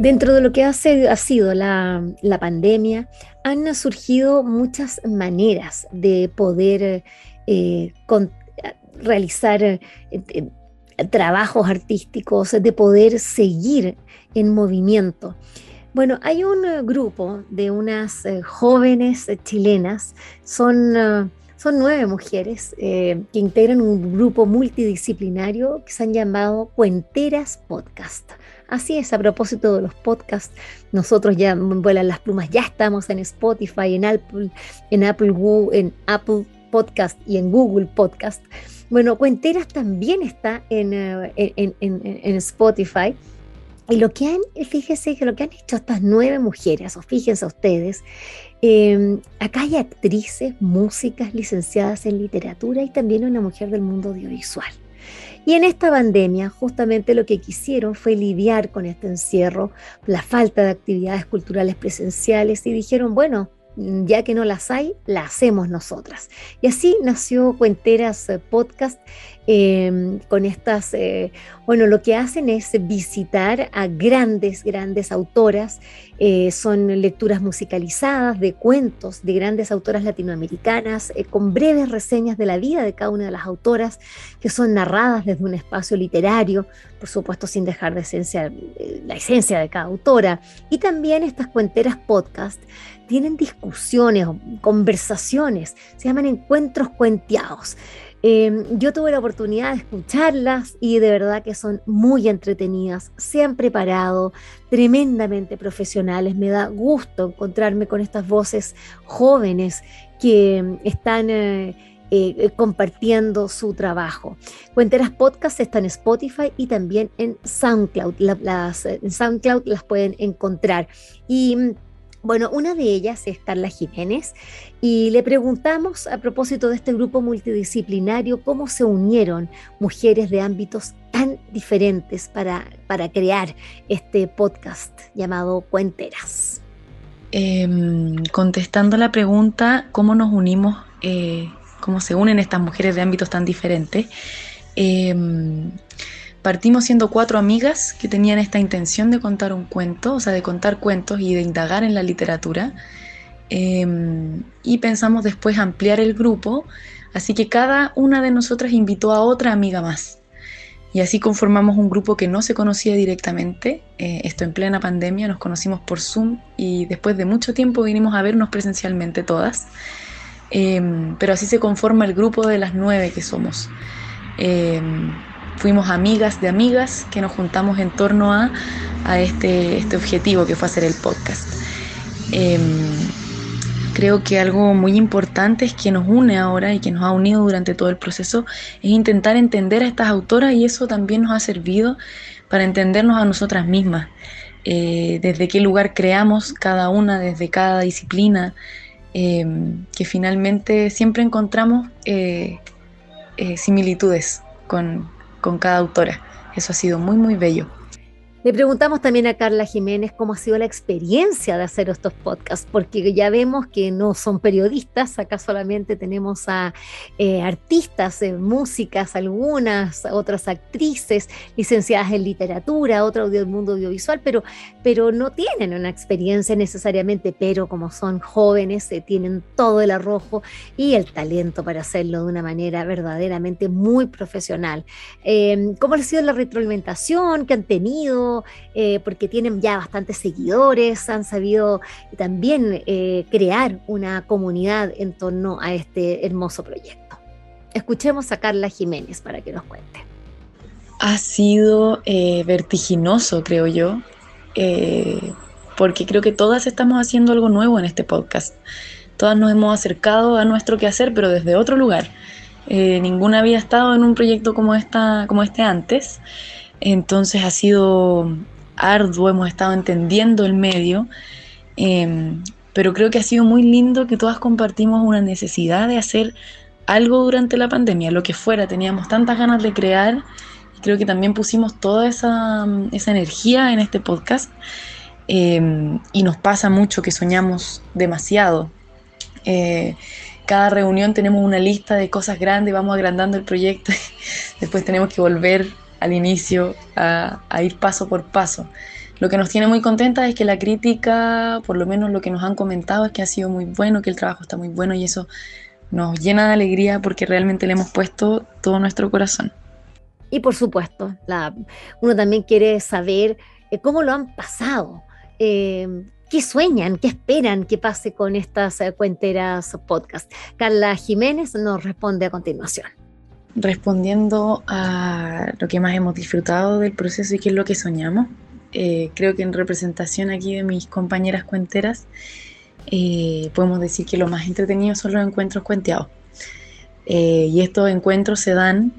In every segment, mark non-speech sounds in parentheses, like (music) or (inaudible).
Dentro de lo que ha sido la, pandemia, han surgido muchas maneras de poder eh, realizar eh, eh, trabajos artísticos, de poder seguir en movimiento. Bueno, hay un grupo de unas jóvenes chilenas, son, son nueve mujeres que integran un grupo multidisciplinario que se han llamado Cuenteras Podcast. Así es, a propósito de los podcasts, nosotros ya vuelan las plumas, ya estamos en Spotify, en Apple, en Apple, en Apple Podcast y en Google Podcast. Bueno, Cuenteras también está en, eh, en, Spotify. Y lo que han, fíjese que lo que han hecho estas nueve mujeres, o fíjense ustedes, em, acá hay actrices, músicas, licenciadas en literatura y también una mujer del mundo audiovisual. Y en esta pandemia justamente lo que quisieron fue lidiar con este encierro, la falta de actividades culturales presenciales y dijeron, bueno, ya que no las hay, las hacemos nosotras. Y así nació Cuenteras eh, Podcast em, con estas, eh, bueno, lo que hacen es visitar a grandes, grandes autoras. Eh, son lecturas musicalizadas de cuentos de grandes autoras latinoamericanas, con breves reseñas de la vida de cada una de las autoras, que son narradas desde un espacio literario, por supuesto sin dejar de esencia, la esencia de cada autora. Y también estas Cuenteras Podcast tienen discusiones, conversaciones, se llaman encuentros cuenteados. Em, yo tuve la oportunidad de escucharlas y de verdad que son muy entretenidas, se han preparado, tremendamente profesionales. Me da gusto encontrarme con estas voces jóvenes que em, están eh, eh, compartiendo su trabajo. Cuenteras Podcast están en Spotify y también en SoundCloud. las, en SoundCloud las pueden encontrar. Y bueno, una de ellas es Carla Jiménez y le preguntamos a propósito de este grupo multidisciplinario cómo se unieron mujeres de ámbitos tan diferentes para, para crear este podcast llamado Cuenteras. Em, contestando la pregunta, ¿cómo nos unimos, eh, cómo se unen estas mujeres de ámbitos tan diferentes? Em, Partimos siendo cuatro amigas que tenían esta intención de contar un cuento, o sea, de contar cuentos y de indagar en la literatura. Em, y pensamos después ampliar el grupo, así que cada una de nosotras invitó a otra amiga más. Y así conformamos un grupo que no se conocía directamente. Eh, esto en plena pandemia, nos conocimos por Zoom y después de mucho tiempo vinimos a vernos presencialmente todas. Em, pero así se conforma el grupo de las nueve que somos. Em, fuimos amigas de amigas que nos juntamos en torno a, este, este, objetivo que fue hacer el podcast. Em, creo que algo muy importante es que nos une ahora y que nos ha unido durante todo el proceso es intentar entender a estas autoras y eso también nos ha servido para entendernos a nosotras mismas, eh, desde qué lugar creamos cada una, desde cada disciplina, em, que finalmente siempre encontramos eh, eh, similitudes con, con cada autora. Eso ha sido muy, muy bello. Le preguntamos también a Carla Jiménez cómo ha sido la experiencia de hacer estos podcasts, porque ya vemos que no son periodistas, acá solamente tenemos a eh, artistas, eh, músicas, algunas, otras actrices, licenciadas en literatura, otro del mundo audiovisual, pero, pero no tienen una experiencia necesariamente, pero como son jóvenes, eh, tienen todo el arrojo y el talento para hacerlo de una manera verdaderamente muy profesional. ¿Cómo ha sido la retroalimentación que han tenido? Eh, porque tienen ya bastantes seguidores, han sabido también eh, crear una comunidad en torno a este hermoso proyecto. Escuchemos a Carla Jiménez para que nos cuente. Ha sido eh, vertiginoso, creo yo, porque creo que todas estamos haciendo algo nuevo en este podcast. Todas nos hemos acercado a nuestro quehacer, pero desde otro lugar. ninguna había estado en un proyecto como, esta, como este antes. Entonces ha sido arduo, hemos estado entendiendo el medio, em, pero creo que ha sido muy lindo que todas compartimos una necesidad de hacer algo durante la pandemia, lo que fuera, teníamos tantas ganas de crear y creo que también pusimos toda esa, esa energía en este podcast em, y nos pasa mucho que soñamos demasiado. Eh, cada reunión tenemos una lista de cosas grandes, vamos agrandando el proyecto, (laughs) después tenemos que volver al inicio a, ir paso por paso. Lo que nos tiene muy contentas es que la crítica, por lo menos lo que nos han comentado, es que ha sido muy bueno, que el trabajo está muy bueno y eso nos llena de alegría porque realmente le hemos puesto todo nuestro corazón. Y por supuesto, uno también quiere saber eh, cómo lo han pasado, eh, qué sueñan, qué esperan que pase con estas eh, cuenteras podcast. Carla Jiménez nos responde a continuación. Respondiendo a lo que más hemos disfrutado del proceso y qué es lo que soñamos, eh, creo que en representación aquí de mis compañeras cuenteras, eh, podemos decir que lo más entretenido son los encuentros cuenteados. Eh, y estos encuentros se dan,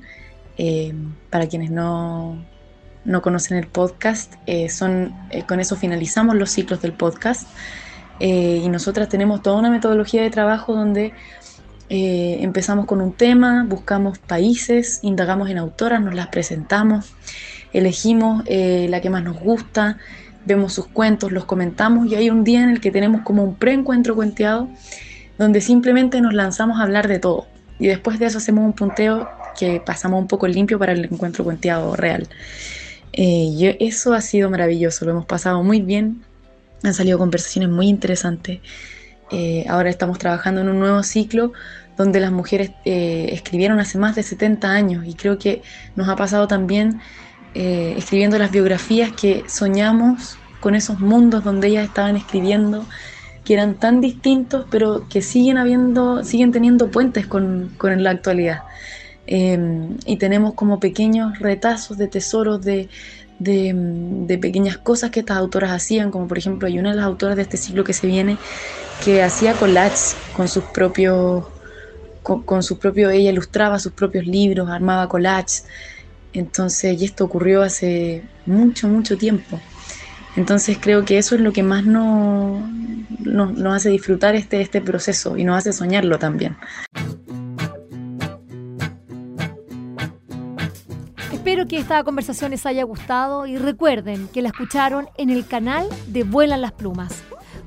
para quienes no, no, conocen el podcast, son, con eso finalizamos los ciclos del podcast. y nosotras tenemos toda una metodología de trabajo donde empezamos con un tema, buscamos países, indagamos en autoras, nos las presentamos elegimos eh, la que más nos gusta, vemos sus cuentos, los comentamos y hay un día en el que tenemos como un preencuentro cuenteado donde simplemente nos lanzamos a hablar de todo y después de eso hacemos un punteo que pasamos un poco limpio para el encuentro cuenteado real. Eh, y eso ha sido maravilloso, lo hemos pasado muy bien, han salido conversaciones muy interesantes. Eh, ahora estamos trabajando en un nuevo ciclo donde las mujeres escribieron hace más de 70 años y creo que nos ha pasado también eh, escribiendo las biografías que soñamos con esos mundos donde ellas estaban escribiendo, que eran tan distintos, pero que siguen habiendo, siguen teniendo puentes con, con la actualidad. Em, y tenemos como pequeños retazos de tesoros de, de, pequeñas cosas que estas autoras hacían, como por ejemplo hay una de las autoras de este siglo que se viene que hacía collages con sus propios, con, sus propios, ella ilustraba sus propios libros, armaba collages. Entonces, y esto ocurrió hace mucho, mucho tiempo. Entonces creo que eso es lo que más nos, nos, hace disfrutar este, este proceso y nos hace soñarlo también. Espero que esta conversación les haya gustado y recuerden que la escucharon en el canal de Vuelan las Plumas.